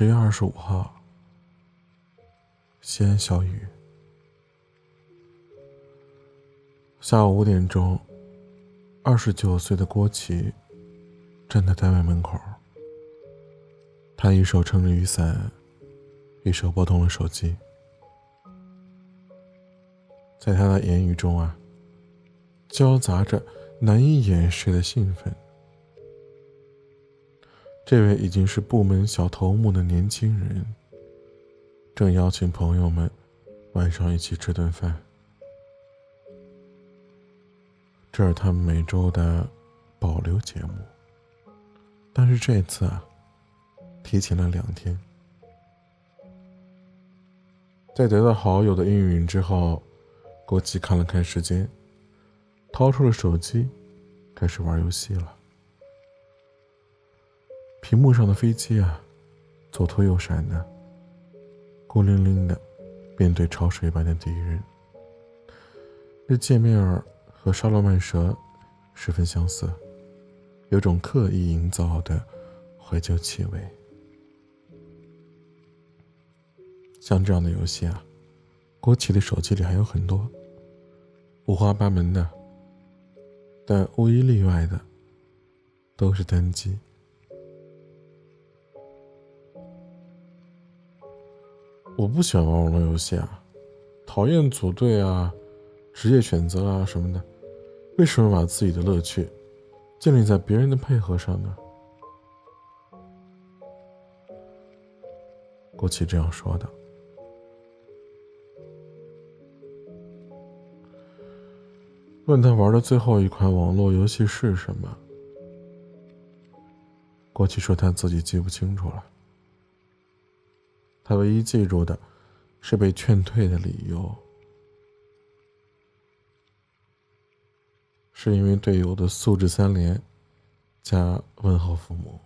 十月二十五号，西安小雨。下午五点钟，二十九岁的郭琦站在单位门口，他一手撑着雨伞，一手拨通了手机。在他的言语中啊，交杂着难以掩饰的兴奋。这位已经是部门小头目的年轻人，正邀请朋友们晚上一起吃顿饭。这是他们每周的保留节目，但是这次啊，提前了两天。在得到好友的应允之后，郭琪看了看时间，掏出了手机，开始玩游戏了。屏幕上的飞机啊，左拖右闪的，孤零零的面对潮水般的敌人。这界面儿和沙罗曼蛇十分相似，有种刻意营造的怀旧气味。像这样的游戏啊，郭琦的手机里还有很多，五花八门的，但无一例外的都是单机。我不喜欢玩网络游戏啊，讨厌组队啊、职业选择啊什么的。为什么把自己的乐趣建立在别人的配合上呢？郭琪这样说的。问他玩的最后一款网络游戏是什么？郭琪说他自己记不清楚了。他唯一记住的，是被劝退的理由，是因为队友的素质三连，加问候父母。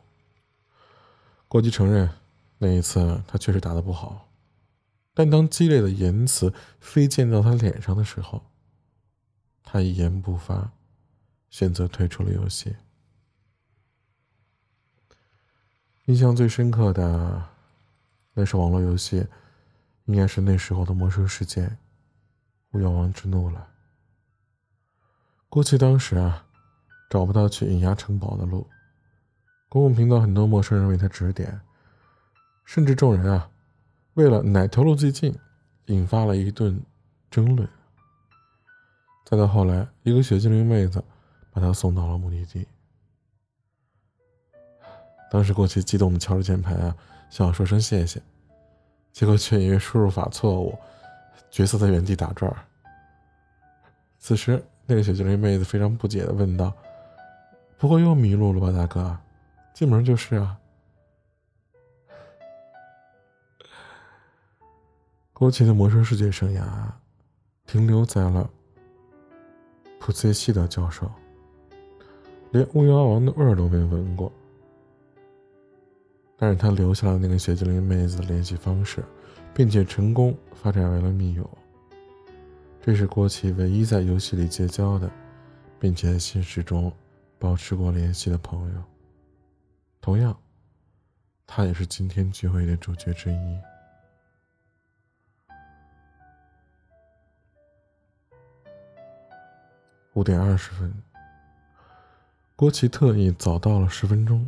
郭基承认，那一次他确实打的不好，但当激烈的言辞飞溅到他脸上的时候，他一言不发，选择退出了游戏。印象最深刻的。那是网络游戏，应该是那时候的《魔兽世界》《巫妖王之怒》了。郭琦当时啊，找不到去隐牙城堡的路，公共频道很多陌生人为他指点，甚至众人啊，为了哪条路最近，引发了一顿争论。再到后来，一个雪精灵妹子把他送到了目的地。当时过去激动的敲着键盘啊。想要说声谢谢，结果却因为输入法错误，角色在原地打转。此时，那个小精灵妹子非常不解的问道：“不会又迷路了吧，大哥？进门就是啊。”郭琦的魔兽世界生涯停留在了普切西德教授，连巫妖王的味儿都没闻过。但是他留下了那个雪精灵妹子的联系方式，并且成功发展为了密友。这是郭琦唯一在游戏里结交的，并且在现实中保持过联系的朋友。同样，他也是今天聚会的主角之一。五点二十分，郭琦特意早到了十分钟。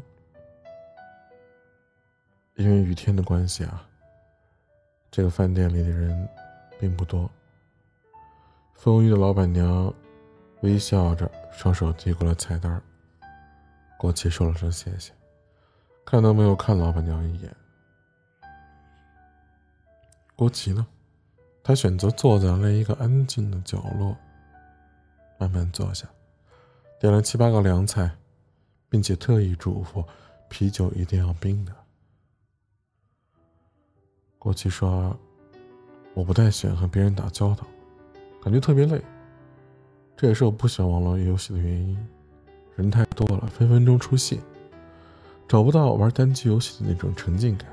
因为雨天的关系啊，这个饭店里的人并不多。风雨的老板娘微笑着，双手递过了菜单。郭琦说了声谢谢，看都没有看老板娘一眼。郭琪呢，他选择坐在了一个安静的角落，慢慢坐下，点了七八个凉菜，并且特意嘱咐啤酒一定要冰的。郭琦说：“我不太喜欢和别人打交道，感觉特别累。这也是我不喜欢网络游戏的原因。人太多了，分分钟出戏，找不到玩单机游戏的那种沉浸感。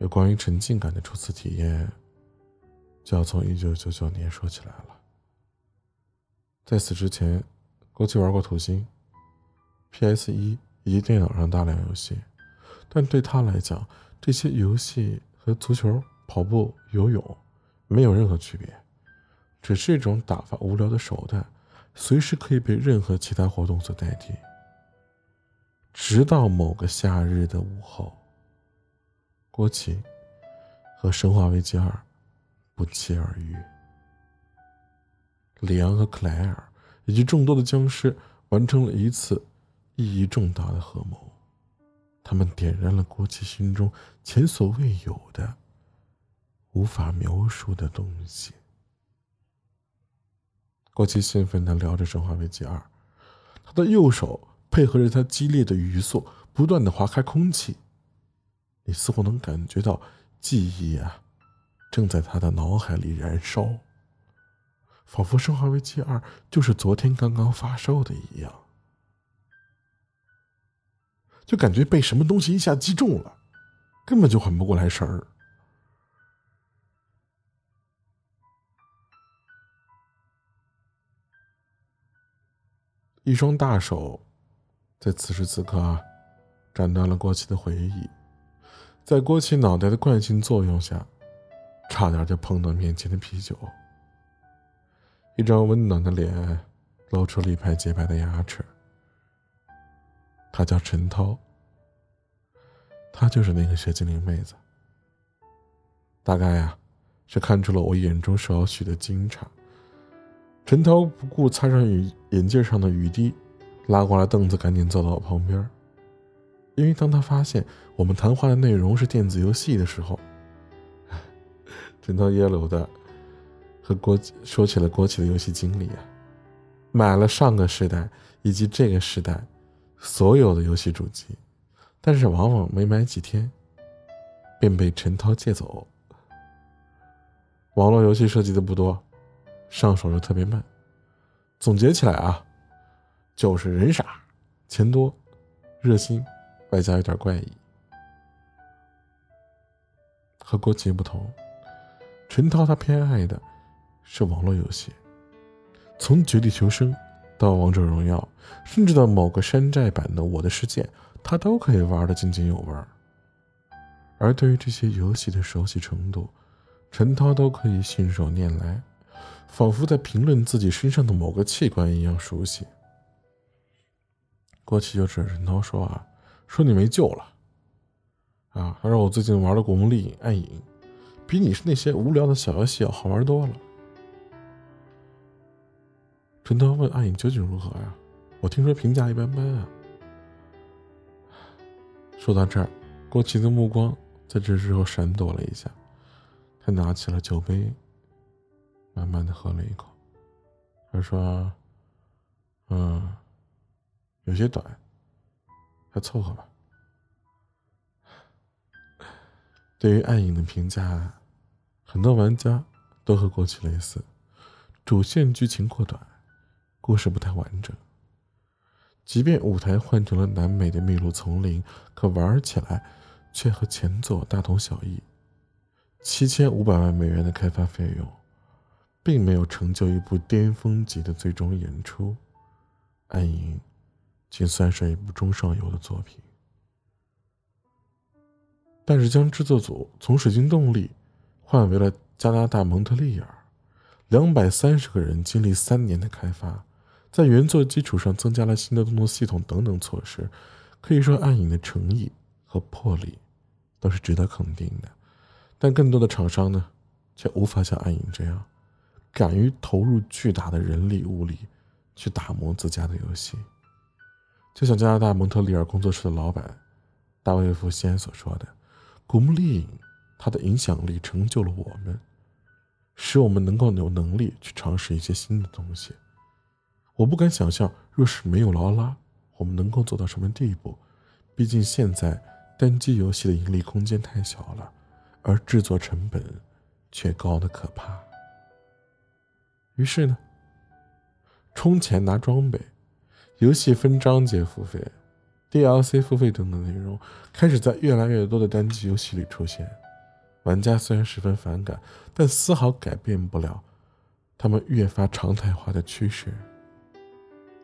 有关于沉浸感的初次体验，就要从一九九九年说起来了。在此之前，过去玩过土星、PS 一、以及电脑上大量游戏，但对他来讲，这些游戏和足球、跑步、游泳没有任何区别，只是一种打发无聊的手段，随时可以被任何其他活动所代替。直到某个夏日的午后，郭琪和《生化危机二》不期而遇，里昂和克莱尔以及众多的僵尸完成了一次意义重大的合谋，他们点燃了郭琪心中前所未有的、无法描述的东西。郭琪兴奋的聊着《生化危机二》，他的右手。配合着他激烈的语速，不断的划开空气，你似乎能感觉到记忆啊，正在他的脑海里燃烧，仿佛《生化危机二》就是昨天刚刚发售的一样，就感觉被什么东西一下击中了，根本就缓不过来神儿。一双大手。在此时此刻，斩断了郭琪的回忆，在郭琪脑袋的惯性作用下，差点就碰到面前的啤酒。一张温暖的脸，露出了一排洁白的牙齿。他叫陈涛，她就是那个雪精灵妹子。大概呀，是看出了我眼中少许的惊诧，陈涛不顾擦上眼眼镜上的雨滴。拉过来凳子，赶紧坐到我旁边。因为当他发现我们谈话的内容是电子游戏的时候，陈涛耶鲁的和国说起了国企的游戏经历啊，买了上个时代以及这个时代所有的游戏主机，但是往往没买几天便被陈涛借走。网络游戏涉及的不多，上手又特别慢。总结起来啊。就是人傻，钱多，热心，外加有点怪异。和郭琪不同，陈涛他偏爱的是网络游戏，从《绝地求生》到《王者荣耀》，甚至到某个山寨版的《我的世界》，他都可以玩的津津有味。而对于这些游戏的熟悉程度，陈涛都可以信手拈来，仿佛在评论自己身上的某个器官一样熟悉。郭琪就指陈涛说：“啊，说你没救了，啊，他说我最近玩的《古墓丽影：暗影》，比你是那些无聊的小游戏要好玩多了。”陈涛问：“暗影究竟如何呀？我听说评价一般般啊。”说到这儿，郭琪的目光在这时候闪躲了一下，他拿起了酒杯，慢慢的喝了一口，他说：“嗯。”有些短，还凑合吧。对于暗影的评价，很多玩家都和过去类似，主线剧情过短，故事不太完整。即便舞台换成了南美的秘鲁丛林，可玩起来却和前作大同小异。七千五百万美元的开发费用，并没有成就一部巅峰级的最终演出。暗影。仅算是一部中上游的作品，但是将制作组从水晶动力换为了加拿大蒙特利尔，两百三十个人经历三年的开发，在原作基础上增加了新的动作系统等等措施，可以说暗影的诚意和魄力都是值得肯定的。但更多的厂商呢，却无法像暗影这样，敢于投入巨大的人力物力去打磨自家的游戏。就像加拿大蒙特利尔工作室的老板大卫·福先所说的：“古墓丽影，它的影响力成就了我们，使我们能够有能力去尝试一些新的东西。我不敢想象，若是没有劳拉，我们能够走到什么地步。毕竟现在单机游戏的盈利空间太小了，而制作成本却高的可怕。于是呢，充钱拿装备。”游戏分章节付费、DLC 付费等等内容开始在越来越多的单机游戏里出现，玩家虽然十分反感，但丝毫改变不了他们越发常态化的趋势。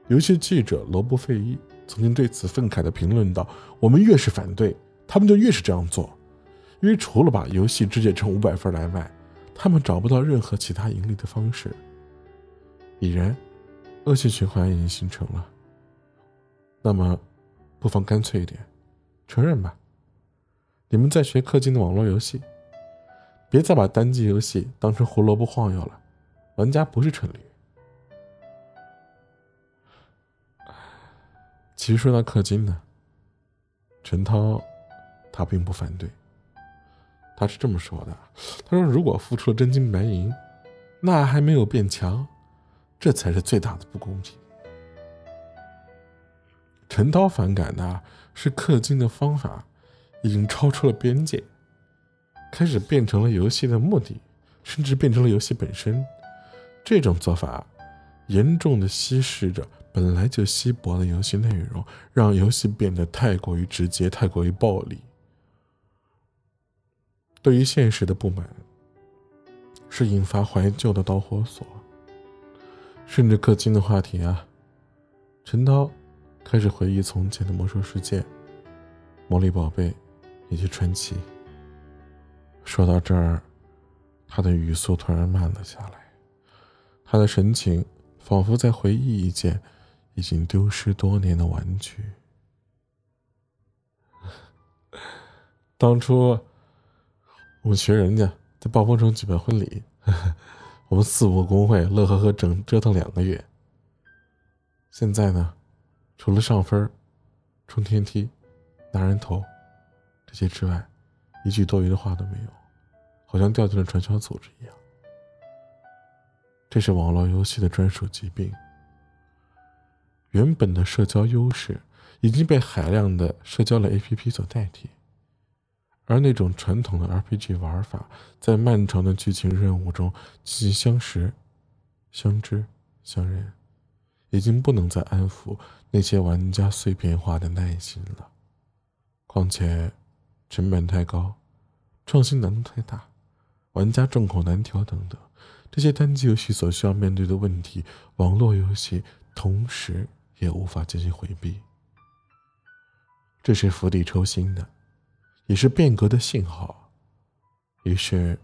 游戏记者罗布费伊曾经对此愤慨地评论道：“我们越是反对，他们就越是这样做，因为除了把游戏肢解成五百份来卖，他们找不到任何其他盈利的方式。”已然，恶性循环已经形成了。那么，不妨干脆一点，承认吧，你们在学氪金的网络游戏，别再把单机游戏当成胡萝卜晃悠了，玩家不是蠢驴。其实说到氪金呢，陈涛他并不反对，他是这么说的：“他说如果付出了真金白银，那还没有变强，这才是最大的不公平。”陈涛反感的是氪金的方法已经超出了边界，开始变成了游戏的目的，甚至变成了游戏本身。这种做法严重的稀释着。本来就稀薄的游戏内容，让游戏变得太过于直接，太过于暴力。对于现实的不满，是引发怀旧的导火索。顺着氪金的话题啊，陈涛开始回忆从前的魔兽世界、魔力宝贝以及传奇。说到这儿，他的语速突然慢了下来，他的神情仿佛在回忆一件。已经丢失多年的玩具。当初我们学人家在暴风城举办婚礼，我们四五个工会乐呵呵整折腾两个月。现在呢，除了上分、冲天梯、拿人头这些之外，一句多余的话都没有，好像掉进了传销组织一样。这是网络游戏的专属疾病。原本的社交优势已经被海量的社交类 APP 所代替，而那种传统的 RPG 玩法，在漫长的剧情任务中进行相识、相知、相认，已经不能再安抚那些玩家碎片化的耐心了。况且，成本太高，创新难度太大，玩家众口难调等等，这些单机游戏所需要面对的问题，网络游戏同时。也无法进行回避，这是釜底抽薪的，也是变革的信号。于是，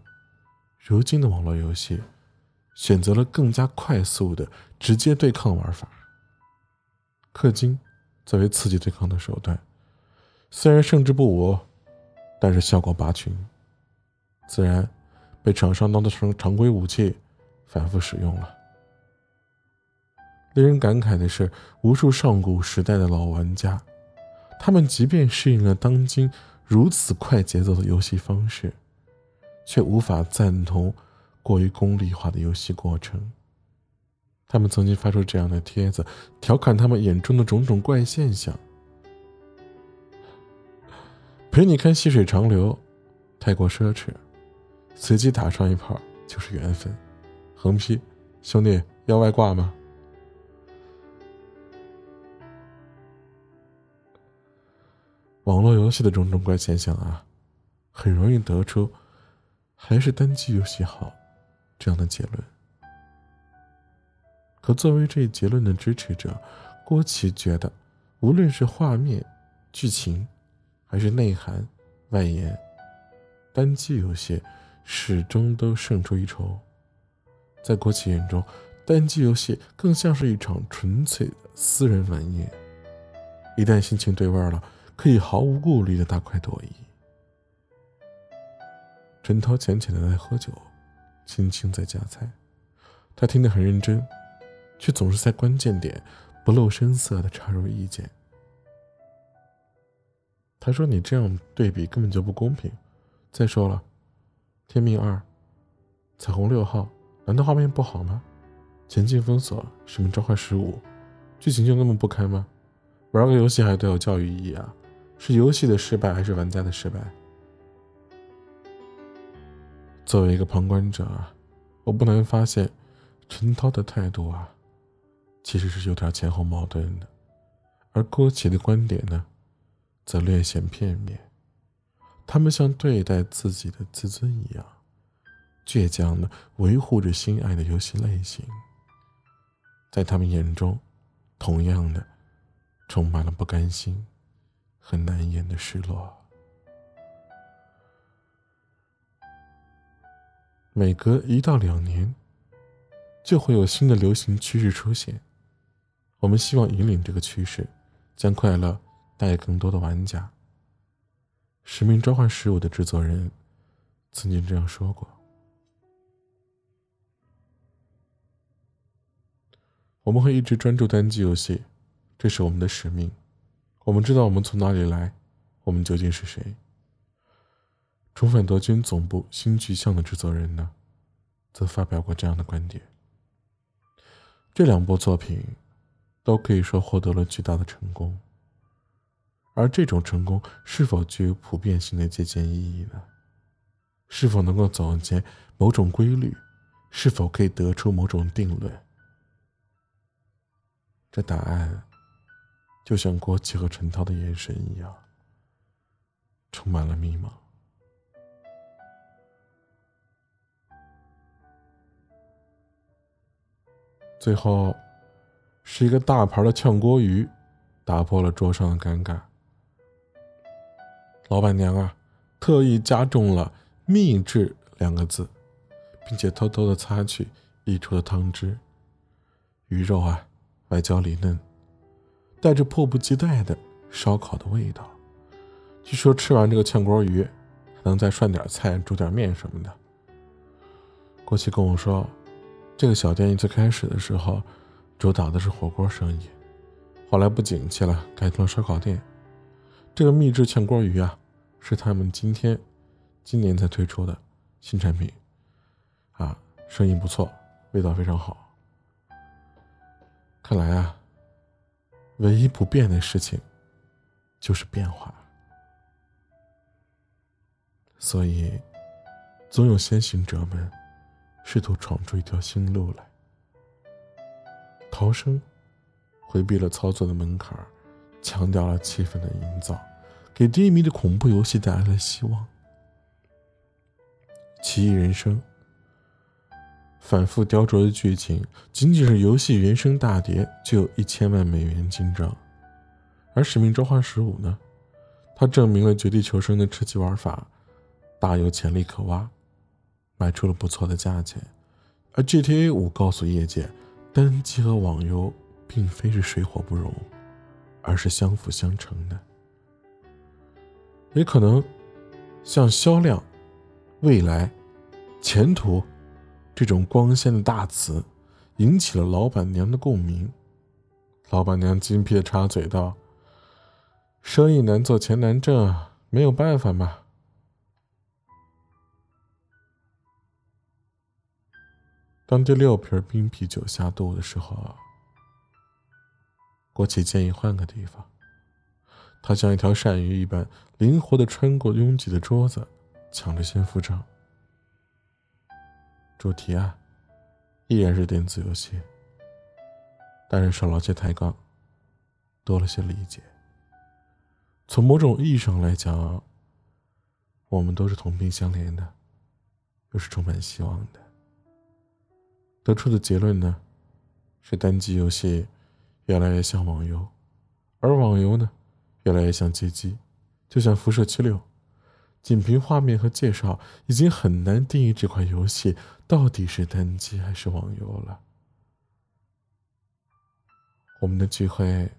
如今的网络游戏选择了更加快速的直接对抗玩法。氪金作为刺激对抗的手段，虽然胜之不武，但是效果拔群，自然被厂商当做成常规武器反复使用了。令人感慨的是，无数上古时代的老玩家，他们即便适应了当今如此快节奏的游戏方式，却无法赞同过于功利化的游戏过程。他们曾经发出这样的帖子，调侃他们眼中的种种怪现象：陪你看细水长流，太过奢侈；随机打上一炮就是缘分。横批：兄弟要外挂吗？网络游戏的种种怪现象啊，很容易得出还是单机游戏好这样的结论。可作为这一结论的支持者，郭琦觉得，无论是画面、剧情，还是内涵、外延，单机游戏始终都胜出一筹。在郭琦眼中，单机游戏更像是一场纯粹的私人玩意，一旦心情对味了。可以毫无顾虑的大快朵颐。陈涛浅浅的在喝酒，轻轻在夹菜，他听得很认真，却总是在关键点不露声色的插入意见。他说：“你这样对比根本就不公平。再说了，《天命二》《彩虹六号》难道画面不好吗？前进封锁、使命召唤十五，剧情就那么不堪吗？玩个游戏还都有教育意义啊！”是游戏的失败，还是玩家的失败？作为一个旁观者啊，我不难发现，陈涛的态度啊，其实是有点前后矛盾的。而郭琪的观点呢，则略显片面。他们像对待自己的自尊一样，倔强的维护着心爱的游戏类型。在他们眼中，同样的，充满了不甘心和难言的失落。每隔一到两年，就会有新的流行趋势出现。我们希望引领这个趋势，将快乐带给更多的玩家。《使命召唤十五》的制作人曾经这样说过。我们会一直专注单机游戏，这是我们的使命。我们知道我们从哪里来，我们究竟是谁。重返德军总部新巨像的制作人呢，则发表过这样的观点。这两部作品都可以说获得了巨大的成功，而这种成功是否具有普遍性的借鉴意义呢？是否能够总结某种规律？是否可以得出某种定论？这答案，就像郭琦和陈涛的眼神一样，充满了迷茫。最后，是一个大盘的炝锅鱼，打破了桌上的尴尬。老板娘啊，特意加重了“秘制”两个字，并且偷偷的擦去溢出的汤汁。鱼肉啊。外焦里嫩，带着迫不及待的烧烤的味道。据说吃完这个炝锅鱼，还能再涮点菜、煮点面什么的。郭琦跟我说，这个小店最开始的时候，主打的是火锅生意，后来不景气了，改成了烧烤店。这个秘制炝锅鱼啊，是他们今天、今年才推出的新产品，啊，生意不错，味道非常好。看来啊，唯一不变的事情就是变化。所以，总有先行者们试图闯出一条新路来，逃生，回避了操作的门槛，强调了气氛的营造，给低迷的恐怖游戏带来了希望。奇异人生。反复雕琢的剧情，仅仅是游戏原声大碟就有一千万美元进账，而《使命召唤十五》呢，它证明了绝地求生的吃鸡玩法大有潜力可挖，卖出了不错的价钱。而 GTA 五告诉业界，单机和网游并非是水火不容，而是相辅相成的。也可能像销量、未来、前途。这种光鲜的大词引起了老板娘的共鸣。老板娘精辟的插嘴道：“生意难做钱难挣，没有办法嘛。”当第六瓶冰啤酒下肚的时候，郭启建议换个地方。他像一条鳝鱼一般灵活的穿过拥挤的桌子，抢着先付账。主题啊，依然是电子游戏，但是少了些抬杠，多了些理解。从某种意义上来讲，我们都是同病相怜的，又是充满希望的。得出的结论呢，是单机游戏越来越像网游，而网游呢，越来越像街机，就像辐射七六。仅凭画面和介绍，已经很难定义这款游戏到底是单机还是网游了。我们的聚会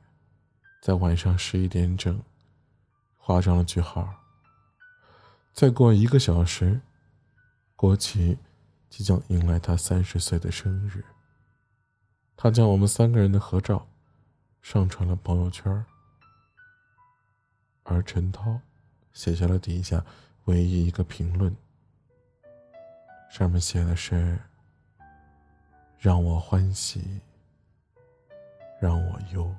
在晚上十一点整画上了句号。再过一个小时，国旗即将迎来他三十岁的生日。他将我们三个人的合照上传了朋友圈，而陈涛。写下了底下唯一一个评论，上面写的是：“让我欢喜，让我忧。”